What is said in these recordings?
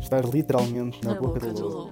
Estar literalmente na, boca, do lobo.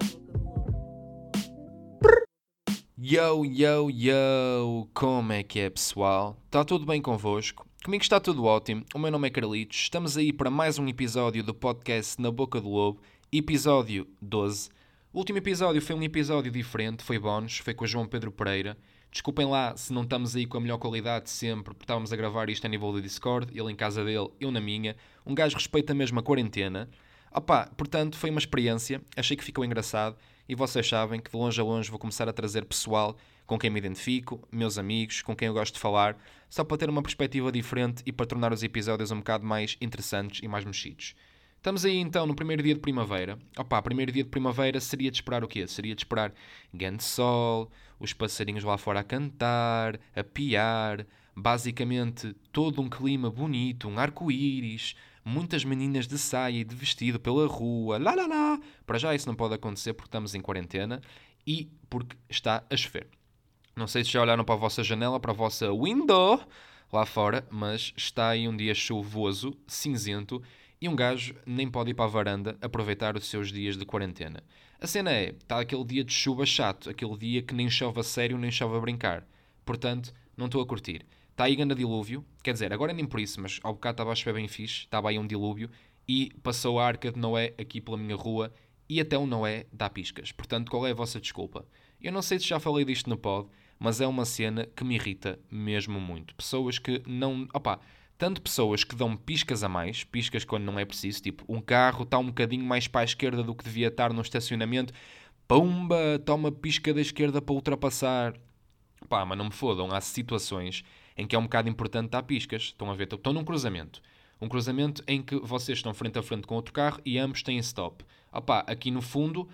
Yo, yo, yo! Como é que é, pessoal? Está tudo bem convosco? Comigo está tudo ótimo. O meu nome é Carlitos. Estamos aí para mais um episódio do podcast Na Boca do Lobo, episódio 12. O último episódio foi um episódio diferente, foi bónus, foi com o João Pedro Pereira. Desculpem lá se não estamos aí com a melhor qualidade de sempre, porque estávamos a gravar isto a nível do Discord, ele em casa dele, eu na minha. Um gajo respeita mesmo a quarentena. Opá, portanto, foi uma experiência, achei que ficou engraçado e vocês sabem que de longe a longe vou começar a trazer pessoal com quem me identifico, meus amigos, com quem eu gosto de falar, só para ter uma perspectiva diferente e para tornar os episódios um bocado mais interessantes e mais mexidos. Estamos aí então no primeiro dia de primavera. Opa, primeiro dia de primavera seria de esperar o quê? Seria de esperar grande sol, os passarinhos lá fora a cantar, a piar, basicamente todo um clima bonito, um arco-íris, muitas meninas de saia e de vestido pela rua, lá lá lá. Para já isso não pode acontecer porque estamos em quarentena e porque está a chover. Não sei se já olharam para a vossa janela, para a vossa window lá fora, mas está aí um dia chuvoso, cinzento e um gajo nem pode ir para a varanda aproveitar os seus dias de quarentena. A cena é, está aquele dia de chuva chato, aquele dia que nem chove a sério nem chove a brincar. Portanto, não estou a curtir. Está aí grande dilúvio, quer dizer, agora nem por isso, mas ao bocado estava a chover bem fixe, estava aí um dilúvio, e passou a arca de Noé aqui pela minha rua, e até o Noé dá piscas. Portanto, qual é a vossa desculpa? Eu não sei se já falei disto no pod, mas é uma cena que me irrita mesmo muito. Pessoas que não... Opá, tanto pessoas que dão piscas a mais, piscas quando não é preciso, tipo, um carro está um bocadinho mais para a esquerda do que devia estar no estacionamento, pumba, toma pisca da esquerda para ultrapassar. Pá, mas não me fodam, há situações em que é um bocado importante dar piscas. Estão a ver, estão num cruzamento. Um cruzamento em que vocês estão frente a frente com outro carro e ambos têm stop. Opá, aqui no fundo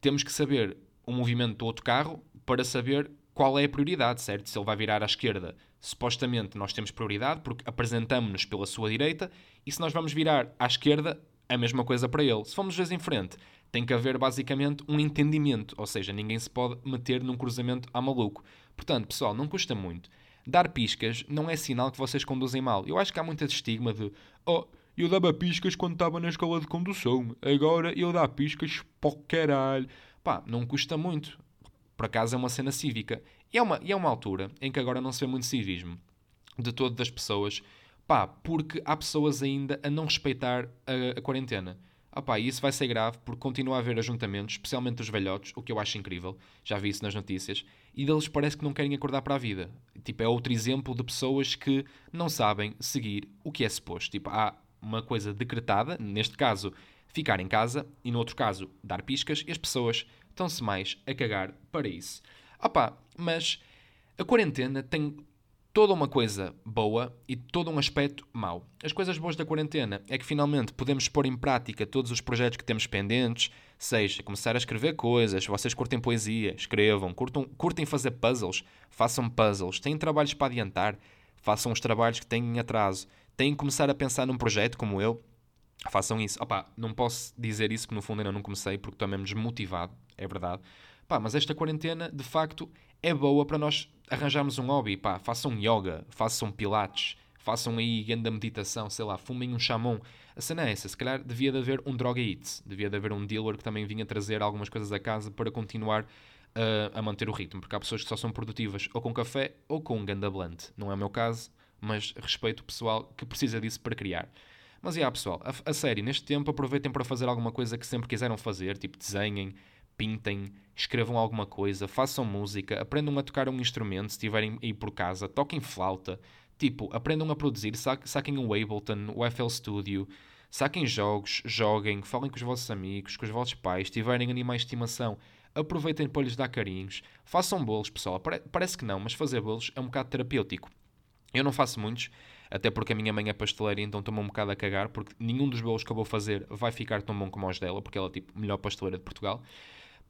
temos que saber o movimento do outro carro para saber qual é a prioridade, certo? Se ele vai virar à esquerda, supostamente nós temos prioridade porque apresentamos-nos pela sua direita e se nós vamos virar à esquerda, a mesma coisa para ele. Se formos vezes em frente, tem que haver basicamente um entendimento, ou seja, ninguém se pode meter num cruzamento a maluco. Portanto, pessoal, não custa muito. Dar piscas não é sinal que vocês conduzem mal. Eu acho que há muito estigma de oh, eu dava piscas quando estava na escola de condução, agora eu dá piscas para caralho. Pá, não custa muito. Por acaso é uma cena cívica. E é uma, e é uma altura em que agora não se vê muito civismo de todas as pessoas. Pá, porque há pessoas ainda a não respeitar a, a quarentena. Ah pá, isso vai ser grave porque continua a haver ajuntamentos, especialmente dos velhotes, o que eu acho incrível, já vi isso nas notícias, e deles parece que não querem acordar para a vida. Tipo, é outro exemplo de pessoas que não sabem seguir o que é suposto. Tipo, há uma coisa decretada, neste caso, ficar em casa, e no outro caso, dar piscas, e as pessoas estão-se mais a cagar para isso. Opá, mas a quarentena tem toda uma coisa boa e todo um aspecto mau. As coisas boas da quarentena é que finalmente podemos pôr em prática todos os projetos que temos pendentes, seja começar a escrever coisas, vocês curtem poesia, escrevam, curtam, curtem fazer puzzles, façam puzzles, têm trabalhos para adiantar, façam os trabalhos que têm em atraso, têm que começar a pensar num projeto como eu, façam isso. Opa, não posso dizer isso que no fundo ainda não comecei porque estou mesmo desmotivado, é verdade. Pá, mas esta quarentena, de facto, é boa para nós arranjarmos um hobby. Pá, façam yoga, façam pilates, façam aí grande meditação, sei lá, fumem um chamon. A cena é essa, se calhar devia de haver um droga eats, devia de haver um dealer que também vinha trazer algumas coisas a casa para continuar uh, a manter o ritmo, porque há pessoas que só são produtivas ou com café ou com um ganda blunt. Não é o meu caso, mas respeito o pessoal que precisa disso para criar. Mas, é, pessoal, a, a sério, neste tempo aproveitem para fazer alguma coisa que sempre quiseram fazer, tipo desenhem, pintem, escrevam alguma coisa, façam música, aprendam a tocar um instrumento se estiverem aí por casa, toquem flauta, tipo, aprendam a produzir, sa saquem o Ableton, o FL Studio, saquem jogos, joguem, falem com os vossos amigos, com os vossos pais, se tiverem animais de estimação, aproveitem para lhes dar carinhos, façam bolos, pessoal, Pare parece que não, mas fazer bolos é um bocado terapêutico. Eu não faço muitos, até porque a minha mãe é pasteleira, então estou-me um bocado a cagar, porque nenhum dos bolos que eu vou fazer vai ficar tão bom como os dela, porque ela é tipo melhor pasteleira de Portugal.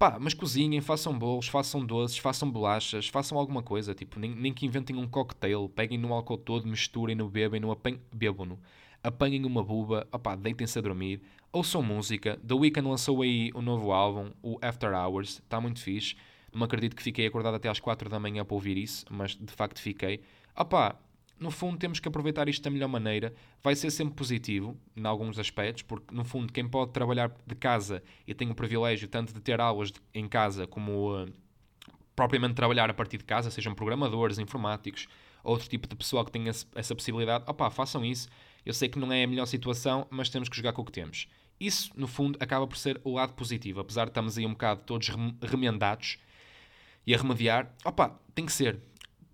Pá, mas cozinhem, façam bolos, façam doces, façam bolachas, façam alguma coisa, tipo, nem, nem que inventem um cocktail, peguem no álcool todo, misturem-no, bebem-no, bebam-no, apanhem uma buba, opá, deitem-se a dormir, ouçam música, The Weeknd lançou aí um novo álbum, o After Hours, está muito fixe, não acredito que fiquei acordado até às 4 da manhã para ouvir isso, mas de facto fiquei. Opá, no fundo, temos que aproveitar isto da melhor maneira. Vai ser sempre positivo, em alguns aspectos, porque, no fundo, quem pode trabalhar de casa e tem o privilégio tanto de ter aulas de, em casa como uh, propriamente trabalhar a partir de casa, sejam programadores, informáticos, outro tipo de pessoal que tenha essa possibilidade, opá, façam isso. Eu sei que não é a melhor situação, mas temos que jogar com o que temos. Isso, no fundo, acaba por ser o lado positivo. Apesar de estarmos aí um bocado todos remendados e a remediar, opá, tem que ser.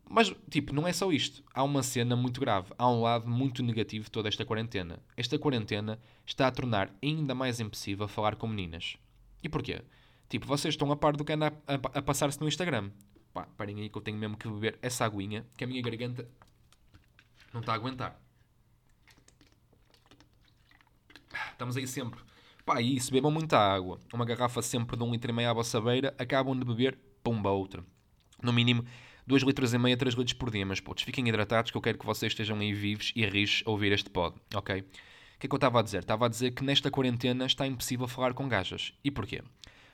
Mas, tipo, não é só isto. Há uma cena muito grave. Há um lado muito negativo de toda esta quarentena. Esta quarentena está a tornar ainda mais impossível falar com meninas. E porquê? Tipo, vocês estão a par do que anda a, a, a passar-se no Instagram. Pá, parem aí que eu tenho mesmo que beber essa aguinha, que a minha garganta não está a aguentar. Estamos aí sempre. Pá, isso, bebam muita água. Uma garrafa sempre de um litro e meio à vossa beira, acabam de beber, pumba, outra. No mínimo, 2 litros e meio a 3 litros por dia, mas putz, fiquem hidratados que eu quero que vocês estejam aí vivos e rijos a ouvir este pod, ok? O que é que eu estava a dizer? Estava a dizer que nesta quarentena está impossível falar com gajas. E porquê?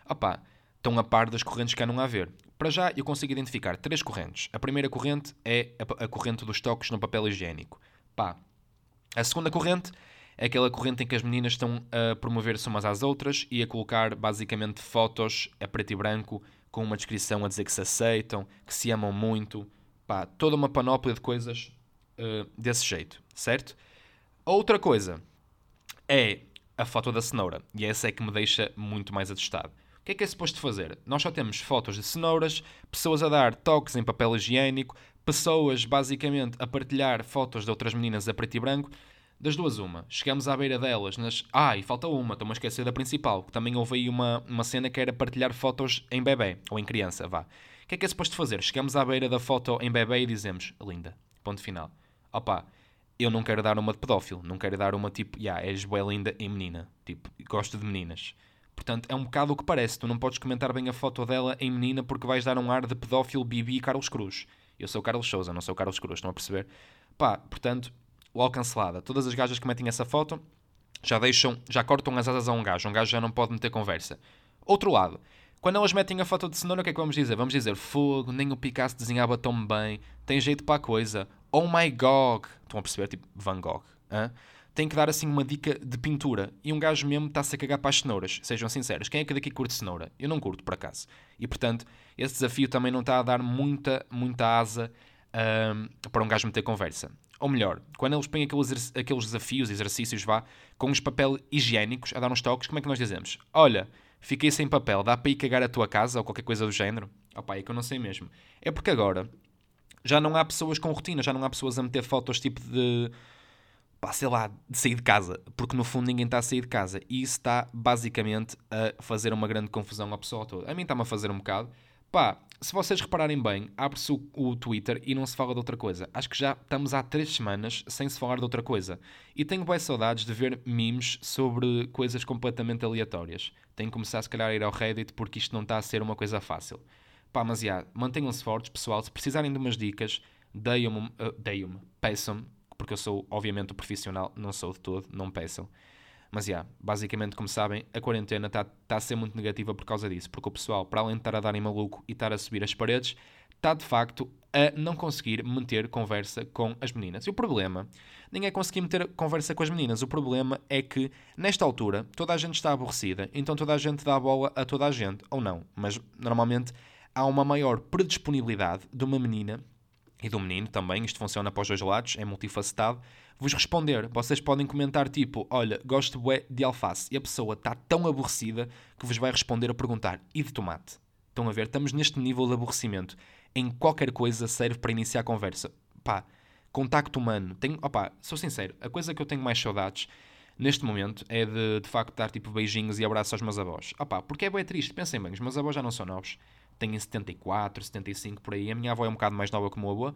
Opá, estão a par das correntes que há não a ver. Para já, eu consigo identificar três correntes. A primeira corrente é a, a corrente dos toques no papel higiênico. Pá. A segunda corrente é aquela corrente em que as meninas estão a promover-se umas às outras e a colocar basicamente fotos a preto e branco com uma descrição a dizer que se aceitam, que se amam muito. Pá, toda uma panóplia de coisas uh, desse jeito, certo? Outra coisa é a foto da cenoura. E essa é que me deixa muito mais assustado. O que é que é suposto fazer? Nós só temos fotos de cenouras, pessoas a dar toques em papel higiênico, pessoas basicamente a partilhar fotos de outras meninas a preto e branco. Das duas, uma. Chegamos à beira delas, nas. Ah, e falta uma, estou-me a esquecer da principal, que também houve aí uma, uma cena que era partilhar fotos em bebê, ou em criança, vá. O que é que é suposto fazer? Chegamos à beira da foto em bebê e dizemos, linda, ponto final. Opa, eu não quero dar uma de pedófilo, não quero dar uma tipo, já, yeah, és boa linda em menina, tipo, gosto de meninas. Portanto, é um bocado o que parece. Tu não podes comentar bem a foto dela em menina porque vais dar um ar de pedófilo Bibi e Carlos Cruz. Eu sou Carlos Souza, não sou Carlos Cruz, estão a perceber? Pá, portanto, logo cancelada. Todas as gajas que metem essa foto já deixam, já cortam as asas a um gajo. Um gajo já não pode meter conversa. Outro lado, quando elas metem a foto de cenoura, o que é que vamos dizer? Vamos dizer, fogo, nem o Picasso desenhava tão bem, tem jeito para a coisa. Oh my God! Estão a perceber? Tipo, Van Gogh. Hein? tem que dar assim uma dica de pintura. E um gajo mesmo está-se a cagar para as cenouras. Sejam sinceros. Quem é que daqui curte cenoura? Eu não curto, por acaso. E portanto, esse desafio também não está a dar muita, muita asa um, para um gajo meter conversa. Ou melhor, quando eles põem aqueles, aqueles desafios, exercícios, vá, com os papel higiênicos a dar uns toques, como é que nós dizemos? Olha, fiquei sem papel, dá para ir cagar a tua casa ou qualquer coisa do género? Opá, é que eu não sei mesmo. É porque agora já não há pessoas com rotina, já não há pessoas a meter fotos tipo de pá, sei lá, de sair de casa, porque no fundo ninguém está a sair de casa e isso está basicamente a fazer uma grande confusão à pessoa toda. A mim está-me a fazer um bocado. Pá, se vocês repararem bem, abre-se o, o, Twitter e não se fala de outra coisa. Acho que já estamos há três semanas sem se falar de outra coisa. E tenho boas saudades de ver memes sobre coisas completamente aleatórias. Tenho que começar, se calhar, a ir ao Reddit porque isto não está a ser uma coisa fácil. Pá, mas já, mantenham-se fortes, pessoal. Se precisarem de umas dicas, deem-me, uh, deem-me, peçam-me porque eu sou, obviamente, o profissional, não sou de todo, não peçam. Mas, yeah, basicamente, como sabem, a quarentena está tá a ser muito negativa por causa disso, porque o pessoal, para além de estar a dar em maluco e estar a subir as paredes, está, de facto, a não conseguir manter conversa com as meninas. E o problema nem é conseguir meter conversa com as meninas, o problema é que, nesta altura, toda a gente está aborrecida, então toda a gente dá a bola a toda a gente, ou não, mas, normalmente, há uma maior predisponibilidade de uma menina e do menino também, isto funciona para os dois lados, é multifacetado, vos responder. Vocês podem comentar tipo, olha, gosto de alface. E a pessoa está tão aborrecida que vos vai responder a perguntar, e de tomate? Estão a ver? Estamos neste nível de aborrecimento. Em qualquer coisa serve para iniciar a conversa. Pá, contacto humano. Tenho, opá, sou sincero, a coisa que eu tenho mais saudades neste momento é de, de facto dar tipo beijinhos e abraços aos meus avós. Opá, porque é bem triste, pensem bem, os meus avós já não são novos tem 74, 75 por aí. A minha avó é um bocado mais nova que o meu avô.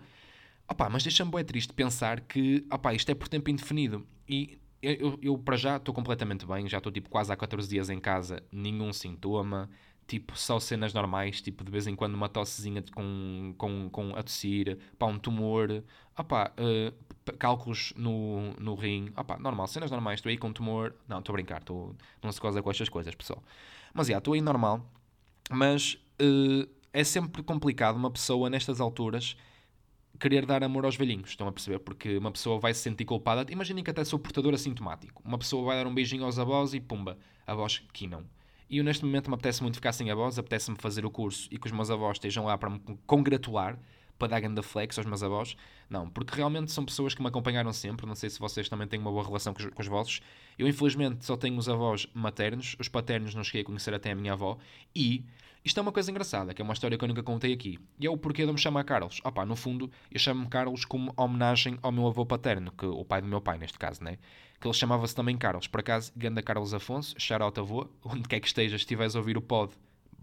Opa, mas deixa-me bem triste pensar que opa, isto é por tempo indefinido. E eu, eu, eu para já estou completamente bem, já estou tipo quase há 14 dias em casa, nenhum sintoma, tipo só cenas normais, tipo de vez em quando uma tossezinha com, com, com a tossir, um tumor, opa, uh, cálculos no, no rim, opa, normal, cenas normais, estou aí com tumor, não, estou a brincar, estou, não se goza com estas coisas, pessoal. Mas já, estou aí normal, mas uh, é sempre complicado uma pessoa nestas alturas querer dar amor aos velhinhos, estão a perceber? Porque uma pessoa vai se sentir culpada. Imaginem que até sou portador assintomático. Uma pessoa vai dar um beijinho aos avós e pumba, avós que não. E eu neste momento me apetece muito ficar sem avós, apetece-me fazer o curso e que os meus avós estejam lá para me congratular, para dar ganda flex aos meus avós. Não, porque realmente são pessoas que me acompanharam sempre. Não sei se vocês também têm uma boa relação com os, com os vossos. Eu, infelizmente, só tenho os avós maternos. Os paternos não cheguei a conhecer até a minha avó. E isto é uma coisa engraçada, que é uma história que eu nunca contei aqui. E é o porquê de eu me chamar Carlos. Opá, no fundo, eu chamo-me Carlos como homenagem ao meu avô paterno, que o pai do meu pai, neste caso, né? Que ele chamava-se também Carlos. Por acaso, Ganda Carlos Afonso, shout avô, onde quer que estejas, estiveres a ouvir o pod,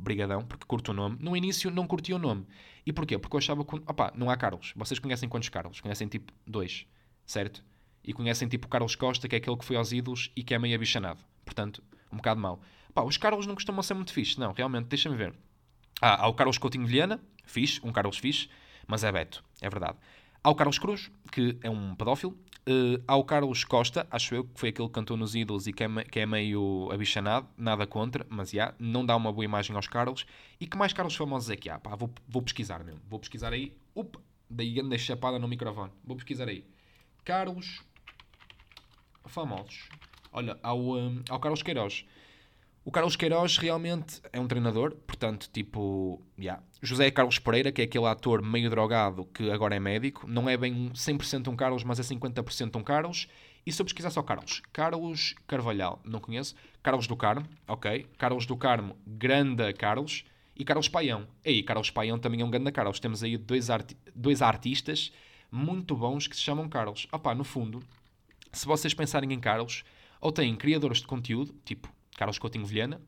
brigadão, porque curto o nome. No início não curti o nome. E porquê? Porque eu achava que, opá, não há Carlos. Vocês conhecem quantos Carlos? Conhecem tipo dois, certo? E conhecem tipo Carlos Costa, que é aquele que foi aos ídolos e que é meio abichanado. Portanto, um bocado mau. Pá, os Carlos não costumam ser muito fixos, não, realmente, deixa-me ver. Ah, há o Carlos Coutinho Vilhena, fixe, um Carlos fixe, mas é Beto, é verdade. Há o Carlos Cruz, que é um pedófilo. Uh, há o Carlos Costa, acho eu, que foi aquele que cantou nos Ídolos e que é, que é meio abichanado, nada contra, mas já, yeah, não dá uma boa imagem aos Carlos. E que mais Carlos famosos é que há? Pá, vou, vou pesquisar mesmo, vou pesquisar aí. Upa, daí anda chapada no microfone. Vou pesquisar aí. Carlos famosos. Olha, há o, um, há o Carlos Queiroz. O Carlos Queiroz realmente é um treinador, portanto, tipo, yeah. José Carlos Pereira, que é aquele ator meio drogado que agora é médico, não é bem 100% um Carlos, mas é 50% um Carlos. E se eu pesquisar só Carlos? Carlos Carvalhal, não conheço. Carlos do Carmo, ok. Carlos do Carmo, grande Carlos. E Carlos Paião. E aí, Carlos Paião também é um grande Carlos. Temos aí dois, arti dois artistas muito bons que se chamam Carlos. Opá, no fundo, se vocês pensarem em Carlos, ou têm criadores de conteúdo, tipo Carlos Coutinho Vilhena,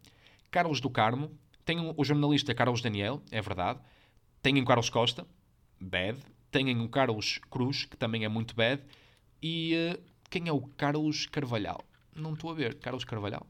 Carlos do Carmo, tem o jornalista Carlos Daniel, é verdade, tem o Carlos Costa, bad, tem o Carlos Cruz, que também é muito bad, e uh, quem é o Carlos Carvalhal? Não estou a ver, Carlos Carvalhal?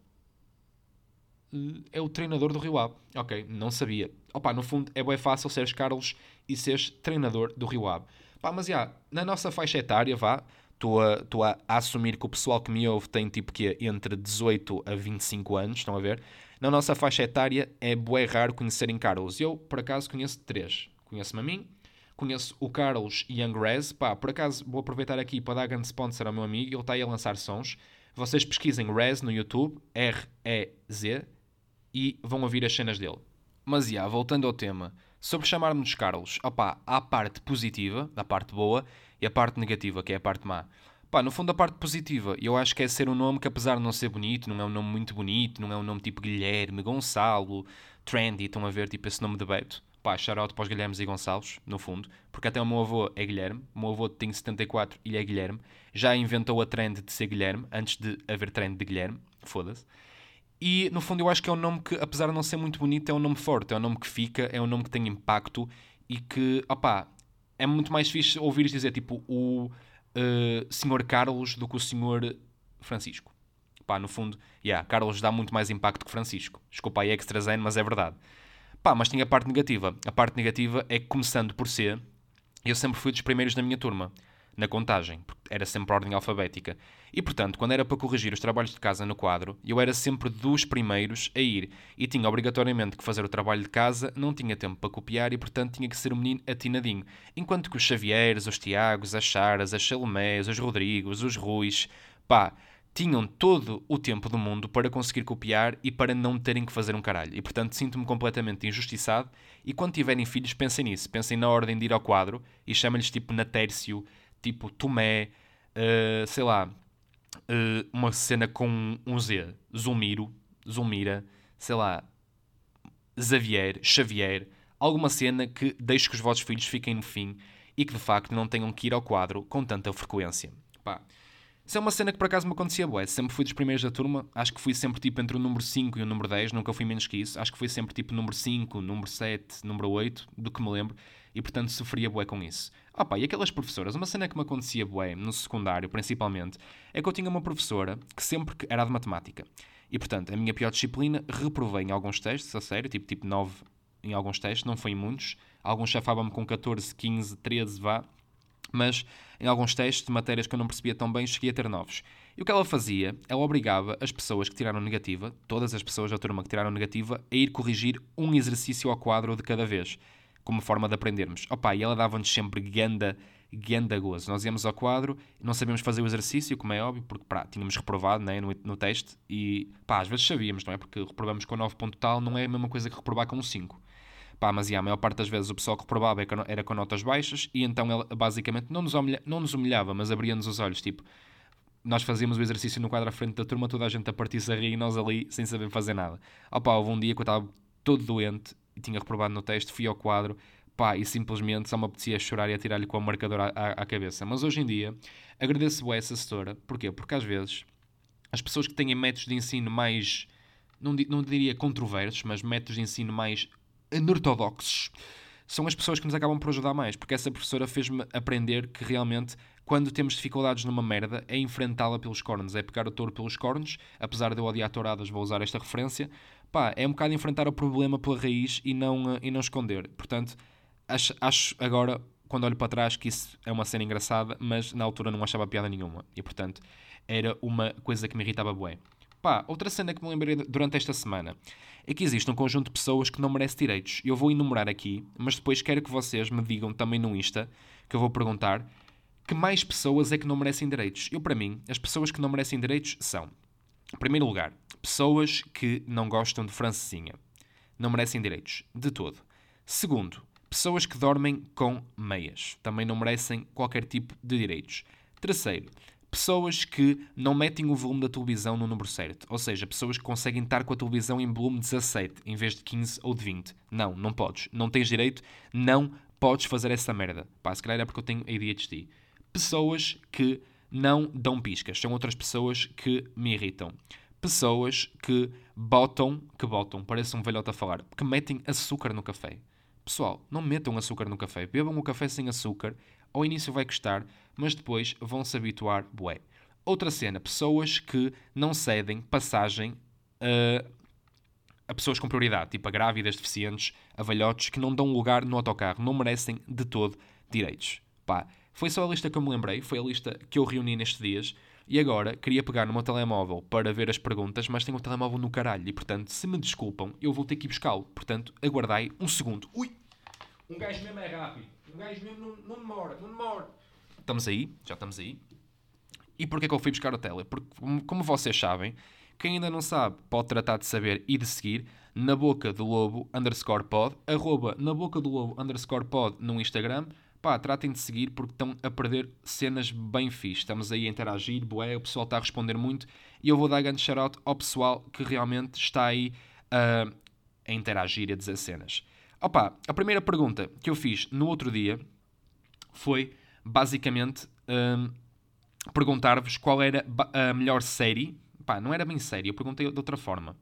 Uh, é o treinador do Rio Ave. Ok, não sabia. Opa, no fundo é bem fácil seres Carlos e seres treinador do Rio Ave. Pá, mas já, na nossa faixa etária, vá, Estou a, a assumir que o pessoal que me ouve tem tipo que entre 18 a 25 anos, estão a ver? Na nossa faixa etária é bué raro conhecerem Carlos. Eu, por acaso, conheço três. Conheço-me a mim, conheço o Carlos Young Rez. Pá, por acaso, vou aproveitar aqui para dar grande sponsor ao meu amigo. Ele está aí a lançar sons. Vocês pesquisem Rez no YouTube, R-E-Z, e vão ouvir as cenas dele. Mas, já, voltando ao tema, sobre chamar-nos Carlos, opá, há a parte positiva, a parte boa, e a parte negativa, que é a parte má. Pá, no fundo, a parte positiva, eu acho que é ser um nome que, apesar de não ser bonito, não é um nome muito bonito, não é um nome tipo Guilherme, Gonçalo, Trendy, estão a ver, tipo esse nome de Beto. Pá, shout para os Guilhermes e Gonçalos, no fundo, porque até o meu avô é Guilherme, o meu avô tem 74 e é Guilherme, já inventou a trend de ser Guilherme, antes de haver trend de Guilherme, foda-se. E no fundo eu acho que é um nome que, apesar de não ser muito bonito, é um nome forte, é um nome que fica, é um nome que tem impacto e que, opá, é muito mais fixe ouvir dizer tipo o uh, Senhor Carlos do que o Senhor Francisco. Pá, no fundo, yeah, Carlos dá muito mais impacto que Francisco. Desculpa aí, extra zen, mas é verdade. Pá, mas tinha a parte negativa. A parte negativa é que, começando por ser, eu sempre fui dos primeiros na minha turma na contagem, porque era sempre ordem alfabética. E portanto, quando era para corrigir os trabalhos de casa no quadro, eu era sempre dos primeiros a ir e tinha obrigatoriamente que fazer o trabalho de casa, não tinha tempo para copiar e portanto tinha que ser um menino atinadinho. Enquanto que os Xavieres, os Tiagos, as Charas, as Salomés, os Rodrigos, os Ruis, pá, tinham todo o tempo do mundo para conseguir copiar e para não terem que fazer um caralho. E portanto sinto-me completamente injustiçado. E quando tiverem filhos, pensem nisso. Pensem na ordem de ir ao quadro e chamem-lhes tipo Natércio, tipo Tomé, uh, sei lá, uh, uma cena com um Z, Zulmiro, Zulmira, sei lá, Xavier, Xavier, alguma cena que deixe que os vossos filhos fiquem no fim e que de facto não tenham que ir ao quadro com tanta frequência. Pá. Isso é uma cena que por acaso me acontecia bué. Sempre fui dos primeiros da turma. Acho que fui sempre tipo entre o número 5 e o número 10. Nunca fui menos que isso. Acho que fui sempre tipo número 5, número 7, número 8, do que me lembro e portanto sofria bué com isso. Ah pá, e aquelas professoras, uma cena que me acontecia bué, no secundário principalmente, é que eu tinha uma professora que sempre que era de matemática. E portanto, a minha pior disciplina, reprovei em alguns testes, a sério, tipo, tipo 9 em alguns testes, não foi em muitos. Alguns chafavam-me com 14, 15, 13, vá. Mas em alguns testes de matérias que eu não percebia tão bem, cheguei a ter novos. E o que ela fazia, ela obrigava as pessoas que tiraram negativa, todas as pessoas da turma que tiraram negativa, a ir corrigir um exercício ao quadro de cada vez como forma de aprendermos. Opa, e ela dava-nos sempre ganda, ganda gozo. Nós íamos ao quadro, não sabíamos fazer o exercício, como é óbvio, porque pá, tínhamos reprovado né, no, no teste e pá, às vezes sabíamos, não é? Porque reprovamos com 9 ponto tal, não é a mesma coisa que reprovar com 5. Pá, mas yeah, a maior parte das vezes o pessoal que reprovava era com notas baixas e então ela basicamente não nos, humilha, não nos humilhava, mas abria-nos os olhos, tipo, nós fazíamos o exercício no quadro à frente da turma, toda a gente a partir-se a rir e nós ali sem saber fazer nada. Opa, houve um dia que eu estava todo doente tinha reprovado no teste, fui ao quadro, pá, e simplesmente só me apetecia chorar e atirar-lhe com a marcadora à, à, cabeça. Mas hoje em dia, agradeço a essa assessora, porquê? Porque às vezes as pessoas que têm métodos de ensino mais, não, não diria controversos, mas métodos de ensino mais anortodoxos, são as pessoas que nos acabam por ajudar mais, porque essa professora fez-me aprender que realmente, quando temos dificuldades numa merda, é enfrentá-la pelos cornos, é pegar o touro pelos cornos, apesar de eu odiar touradas, vou usar esta referência, pá, é um bocado enfrentar o problema pela raiz e não, e não esconder. Portanto, acho, acho agora, quando olho para trás, que isso é uma cena engraçada, mas na altura não achava piada nenhuma, e portanto, era uma coisa que me irritava bué. Pá, outra cena que me lembrei durante esta semana é que existe um conjunto de pessoas que não merece direitos. Eu vou enumerar aqui, mas depois quero que vocês me digam também no Insta, que eu vou perguntar, que mais pessoas é que não merecem direitos. Eu, para mim, as pessoas que não merecem direitos são, em primeiro lugar, pessoas que não gostam de francesinha. Não merecem direitos, de todo. Segundo, pessoas que dormem com meias. Também não merecem qualquer tipo de direitos. Terceiro, pessoas que não metem o volume da televisão no número certo. Ou seja, pessoas que conseguem estar com a televisão em volume 17 em vez de 15 ou de 20. Não, não podes. Não tens direito, não podes fazer essa merda. Pá, se calhar é porque eu tenho ADHD. Pessoas que não dão piscas. São outras pessoas que me irritam. Pessoas que botam, que botam, parece um velhote a falar, que metem açúcar no café. Pessoal, não metam açúcar no café. Bebam o café sem açúcar. Ao início vai custar, mas depois vão se habituar, bué. Outra cena, pessoas que não cedem passagem a, a pessoas com prioridade, tipo a grávidas, deficientes, a velhotes, que não dão lugar no autocarro, não merecem de todo direitos. Pá, foi só a lista que eu me lembrei, foi a lista que eu reuni nestes dias, e agora queria pegar no meu telemóvel para ver as perguntas, mas tenho o telemóvel no caralho, e portanto, se me desculpam, eu vou ter que ir buscá-lo. Portanto, aguardai um segundo. Ui! Um gajo mesmo é rápido. Um gajo mesmo não, demora, não demora. Estamos aí, já estamos aí. E porquê que eu fui buscar o tele? Porque, como vocês sabem, quem ainda não sabe pode tratar de saber e de seguir na boca do lobo underscore pod, arroba na boca do lobo underscore pod no Instagram. Pá, tratem de seguir porque estão a perder cenas bem fixe. Estamos aí a interagir, boé, o pessoal está a responder muito e eu vou dar grande shout ao pessoal que realmente está aí uh, a interagir e a dizer cenas. Opa, a primeira pergunta que eu fiz no outro dia foi basicamente um, perguntar-vos qual era a melhor série. Pá, não era bem série, eu perguntei de outra forma.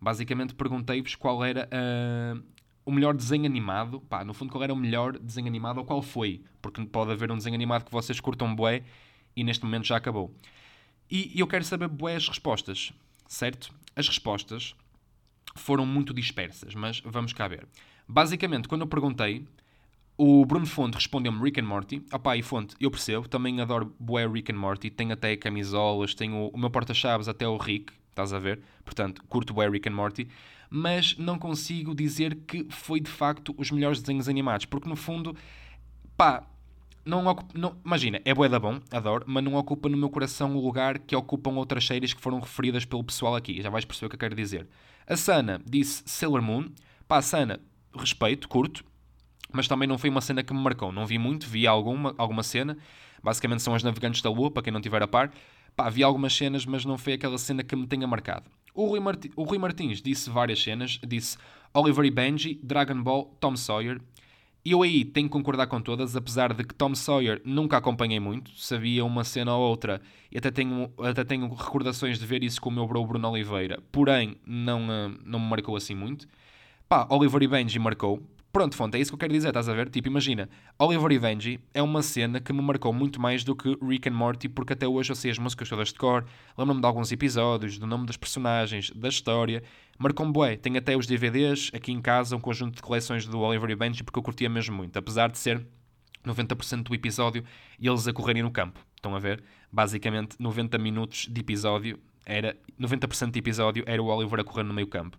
Basicamente perguntei-vos qual era uh, o melhor desenho animado. Pá, no fundo, qual era o melhor desenho animado ou qual foi. Porque pode haver um desenho animado que vocês curtam bué e neste momento já acabou. E, eu quero saber bué as respostas, certo? As respostas foram muito dispersas, mas vamos cá ver. Basicamente, quando eu perguntei, o Bruno Fonte respondeu-me Rick and Morty. Opá, e Fonte, eu percebo, também adoro bué Rick and Morty. Tenho até camisolas, tenho o meu porta-chaves até o Rick, estás a ver? Portanto, curto bué Rick and Morty. Mas não consigo dizer que foi de facto os melhores desenhos animados, porque no fundo, pá, não, ocupa, não imagina, é bué da bom, adoro, mas não ocupa no meu coração o lugar que ocupam outras séries que foram referidas pelo pessoal aqui. Já vais perceber o que eu quero dizer. A Sana disse Sailor Moon. Pá, Sana, respeito, curto, mas também não foi uma cena que me marcou. Não vi muito, vi alguma, alguma cena. Basicamente são as Navegantes da Lua, para quem não tiver a par. Pá, vi algumas cenas, mas não foi aquela cena que me tenha marcado. O Rui, Marti o Rui Martins disse várias cenas. Disse Oliver e Benji, Dragon Ball, Tom Sawyer. Eu aí tenho que concordar com todas, apesar de que Tom Sawyer nunca acompanhei muito. Sabia uma cena ou outra. E até tenho, até tenho recordações de ver isso com o meu bro Bruno Oliveira. Porém, não, eh, não me marcou assim muito. Pá, Oliver e Benji marcou. Pronto, fonte, é isso que eu quero dizer, estás a ver? Tipo, imagina, Oliver e Benji é uma cena que me marcou muito mais do que Rick and Morty, porque até hoje eu sei as músicas todas de cor, lembro-me de alguns episódios, do nome dos personagens, da história. Marcou-me bué. Tenho até os DVDs aqui em casa, um conjunto de coleções do Oliver e Benji, porque eu curtia mesmo muito, apesar de ser 90% do episódio e eles a correrem no campo. Estão a ver? Basicamente, 90 minutos de episódio era 90% de episódio era o Oliver a correr no meio campo.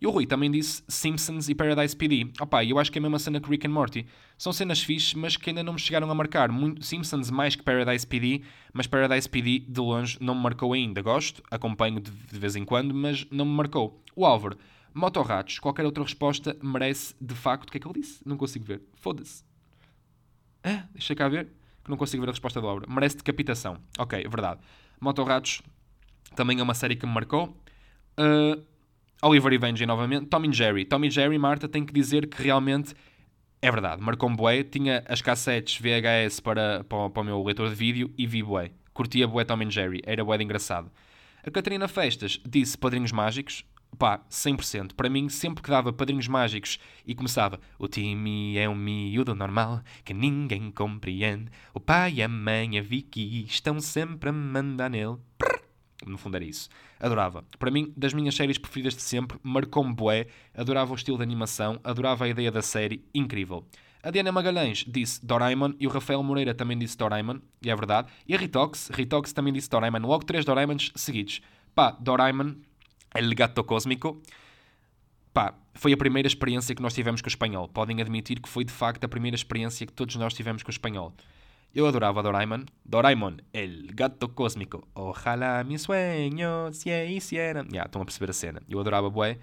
E o Rui também disse Simpsons e Paradise PD. Opa, eu acho que é a mesma cena que Rick and Morty. São cenas fixes, mas que ainda não me chegaram a marcar. Muito, Simpsons mais que Paradise PD, mas Paradise PD de longe não me marcou ainda. Gosto, acompanho de, vez em quando, mas não me marcou. O Álvaro, Motorratos, qualquer outra resposta merece de facto. O que é que ele disse? Não consigo ver. Foda-se. Ah, deixa cá ver, que não consigo ver a resposta do Álvaro. Merece decapitação. Ok, verdade. Motorratos também é uma série que me marcou. Uh, Oliver e Benji novamente. Tom e Jerry. Tom e Jerry, Marta, tem que dizer que realmente é verdade. Marcou-me bué. Tinha as cassetes VHS para, para, para, o meu leitor de vídeo e vi bué. Curtia bué Tom e Jerry. Era bué de engraçado. A Catarina Festas disse Padrinhos Mágicos. Pá, 100%. Para mim, sempre que dava Padrinhos Mágicos e começava O time é um miúdo normal que ninguém compreende. O pai, e a mãe, a Vicky estão sempre a mandar nele. No fundo era isso. Adorava. Para mim, das minhas séries preferidas de sempre, marcou-me bué, adorava o estilo de animação, adorava a ideia da série, incrível. A Diana Magalhães disse Doraemon e o Rafael Moreira também disse Doraemon, e é verdade. E a Ritox, Ritox também disse Doraemon. Logo três Doraemons seguidos. Pá, Doraemon, El Gato Cósmico. Pá, foi a primeira experiência que nós tivemos com o espanhol. Podem admitir que foi de facto a primeira experiência que todos nós tivemos com o espanhol. Eu adorava Doraemon. Doraemon, el gato cósmico. Ojalá mi sueño se hiciera. Já, yeah, estão a perceber a cena. Eu adorava bué.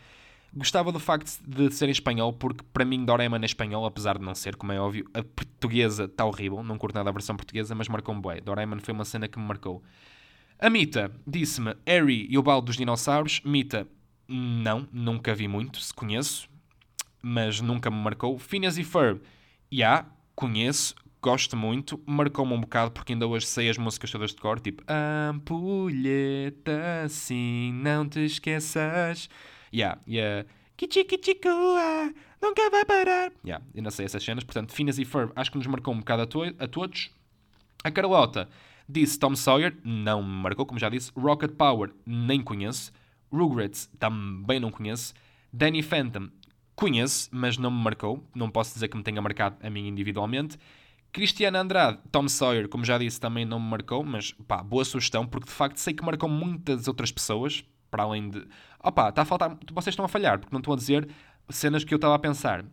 Gostava do facto de ser em espanhol, porque para mim Doraemon é espanhol, apesar de não ser, como é óbvio. A portuguesa está horrível, não curto nada a versão portuguesa, mas marcou-me bué. Doraemon foi uma cena que me marcou. A Mita disse-me Harry e o balde dos dinossauros. Mita, não, nunca vi muito, se conheço, mas nunca me marcou. Phineas e Ferb, já, yeah, conheço, gosto muito, marcou-me um bocado porque ainda hoje sei as músicas todas de cor, tipo Ampulheta, sim, não te esqueças. Yeah, yeah. Kichikichikua, nunca vai parar. Yeah, ainda sei essas cenas, portanto, Finas e Ferb acho que nos marcou um bocado a, to a todos. A Carlota disse Tom Sawyer, não me marcou, como já disse. Rocket Power, nem conheço. Rugrats, também não conheço. Danny Phantom, conheço, mas não me marcou. Não posso dizer que me tenha marcado a mim individualmente. Cristiano Andrade, Tom Sawyer, como já disse, também não me marcou, mas pá, boa sugestão, porque de facto sei que marcou muitas outras pessoas, para além de. Opá, está a faltar. Vocês estão a falhar, porque não estão a dizer cenas que eu estava a pensar.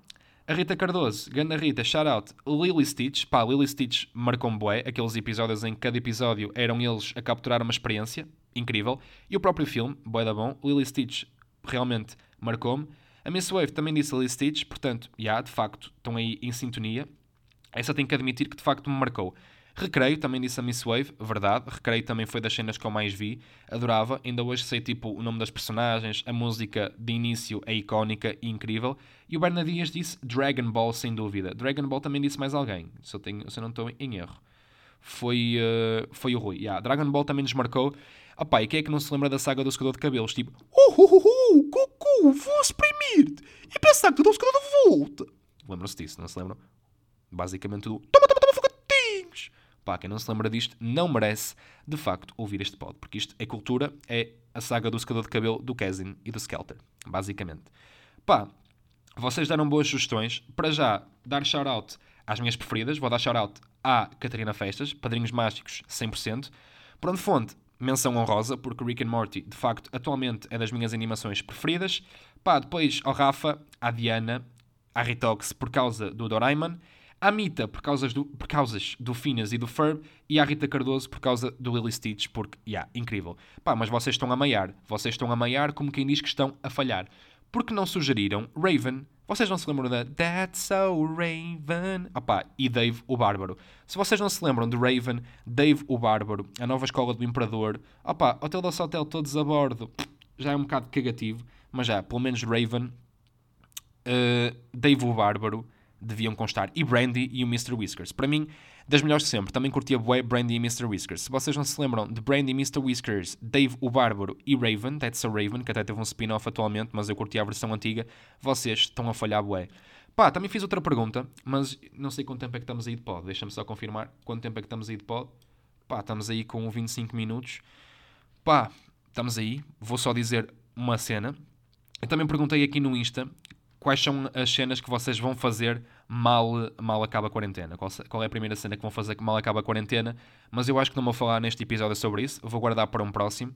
A Rita Cardoso, Ganda Rita, shout out, Lily Stitch, pá, Lily Stitch marcou-me bué, aqueles episódios em que cada episódio eram eles a capturar uma experiência, incrível, e o próprio filme, bué da bom, Lily Stitch realmente marcou-me. A Miss Wave também disse Lily Stitch, portanto, já, yeah, de facto, estão aí em sintonia. Essa tenho que admitir que de facto me marcou. Recreio, também disse a Miss Wave, verdade. Recreio também foi das cenas que eu mais vi. Adorava. Ainda hoje sei tipo o nome das personagens, a música de início é icónica e incrível. E o Bernardias disse Dragon Ball, sem dúvida. Dragon Ball também disse mais alguém, se eu, tenho, se eu não estou em erro. Foi, uh, foi o Rui. Yeah, Dragon Ball também nos marcou. Opá, e quem é que não se lembra da saga do secador de cabelos? Tipo, oh, oh, oh, oh Goku, vou exprimir-te e pensar que o secador de volta. Lembram-se disso, não se lembram? Basicamente do toma, toma, toma, fogatinhos. Pá, quem não se lembra disto não merece, de facto, ouvir este pod, porque isto é cultura, é a saga do secador de cabelo do Kazin e do Skelter, basicamente. Pá, vocês deram boas sugestões. Para já, dar shout-out às minhas preferidas. Vou dar shout-out à Catarina Festas, Padrinhos Mágicos 100%. Pronto, fonte, menção honrosa, porque Rick and Morty, de facto, atualmente é das minhas animações preferidas. Pá, depois ao Rafa, à Diana, à Ritox, por causa do Doraemon à Mita por causas do, por causas do Finas e do Ferb e à Rita Cardoso por causa do Lily Stitch, porque, yeah, incrível. Pá, mas vocês estão a maiar. Vocês estão a maiar como quem diz que estão a falhar. Porque não sugeriram Raven? Vocês não se lembram da That's So Raven? Opá, e Dave o Bárbaro. Se vocês não se lembram de Raven, Dave o Bárbaro, a nova escola do Imperador, opá, Hotel da Hotel todos a bordo, já é um bocado cagativo, mas já, pelo menos Raven, uh, Dave o Bárbaro, deviam constar. E Brandy e o Mr. Whiskers. Para mim, das melhores de sempre. Também curtia bué Brandy e Mr. Whiskers. Se vocês não se lembram de Brandy e Mr. Whiskers, Dave o Bárbaro e Raven, That's a Raven, que até teve um spin-off atualmente, mas eu curti a versão antiga, vocês estão a falhar bué. Pá, também fiz outra pergunta, mas não sei quanto tempo é que estamos aí de pod. Deixa-me só confirmar quanto tempo é que estamos aí de pod. Pá, estamos aí com 25 minutos. Pá, estamos aí. Vou só dizer uma cena. Eu também perguntei aqui no Insta quais são as cenas que vocês vão fazer mal, mal acaba a quarentena. Qual, qual, é a primeira cena que vão fazer que mal acaba a quarentena? Mas eu acho que não vou falar neste episódio sobre isso, vou guardar para um próximo.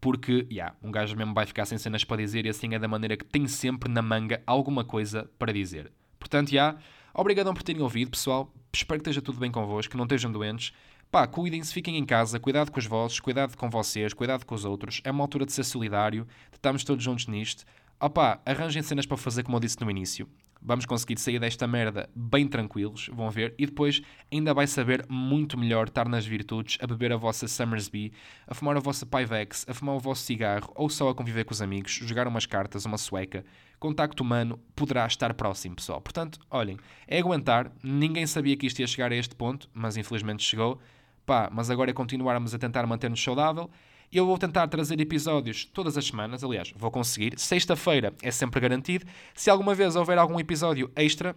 porque, yeah, um gajo mesmo vai ficar sem cenas para dizer e assim é da maneira que tem sempre na manga alguma coisa para dizer. Portanto, já, yeah, obrigadão por terem ouvido, pessoal. Espero que esteja tudo bem convosco, que não estejam doentes. Pá, cuidem-se, fiquem em casa, cuidado com os vossos, cuidado com vocês, cuidado com os outros. É uma altura de ser solidário, de estarmos todos juntos nisto. Opá, arranjem cenas para fazer como eu disse no início. Vamos conseguir sair desta merda bem tranquilos, vão ver. E depois ainda vai saber muito melhor estar nas virtudes, a beber a vossa Summersby, a fumar a vossa Pivex, a fumar o vosso cigarro ou só a conviver com os amigos, jogar umas cartas, uma sueca. Contacto humano poderá estar próximo, pessoal. Portanto, olhem, é aguentar. Ninguém sabia que isto ia chegar a este ponto, mas infelizmente chegou. Pá, mas agora é continuarmos a tentar manter-nos saudável eu vou tentar trazer episódios todas as semanas, aliás, vou conseguir. Sexta-feira é sempre garantido. Se alguma vez houver algum episódio extra,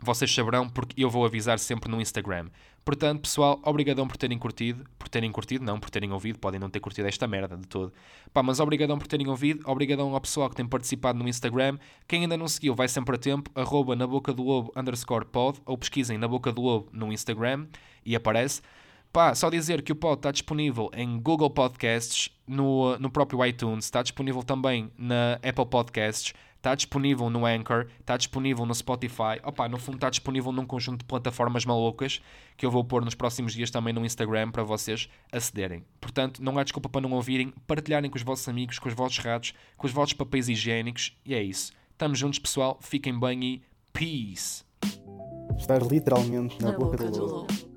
vocês saberão porque eu vou avisar sempre no Instagram. Portanto, pessoal, obrigadão por terem curtido, por terem curtido, não por terem ouvido, podem não ter curtido esta merda de todo. Pá, mas obrigadão por terem ouvido, obrigadão ao pessoal que tem participado no Instagram. Quem ainda não seguiu, vai sempre a tempo, arroba na boca do lobo underscore pod, ou pesquisem na boca do lobo no Instagram e aparece. Pá, só dizer que o pod está disponível em Google Podcasts, no, no próprio iTunes, está disponível também na Apple Podcasts, está disponível no Anchor, está disponível no Spotify. Opa, no fundo está disponível num conjunto de plataformas malucas que eu vou pôr nos próximos dias também no Instagram para vocês acederem. Portanto, não há desculpa para não ouvirem, partilharem com os vossos amigos, com os vossos ratos, com os vossos papéis higiênicos e é isso. Estamos juntos, pessoal. Fiquem bem e peace. Estar literalmente na, na boca, boca do lobo.